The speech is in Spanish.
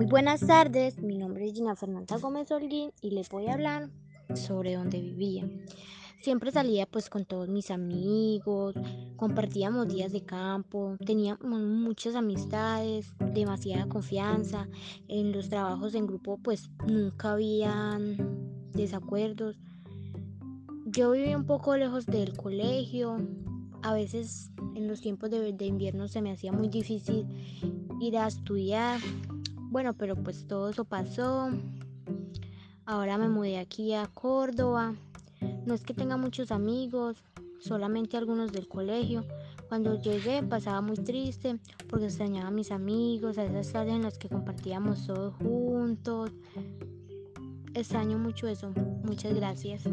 Muy buenas tardes, mi nombre es Gina Fernanda Gómez Holguín y les voy a hablar sobre dónde vivía. Siempre salía pues con todos mis amigos, compartíamos días de campo, teníamos muchas amistades, demasiada confianza. En los trabajos en grupo pues nunca habían desacuerdos. Yo vivía un poco lejos del colegio, a veces en los tiempos de, de invierno se me hacía muy difícil ir a estudiar bueno, pero pues todo eso pasó. Ahora me mudé aquí a Córdoba. No es que tenga muchos amigos, solamente algunos del colegio. Cuando llegué pasaba muy triste porque extrañaba a mis amigos, a esas tardes en las que compartíamos todos juntos. Extraño mucho eso. Muchas gracias.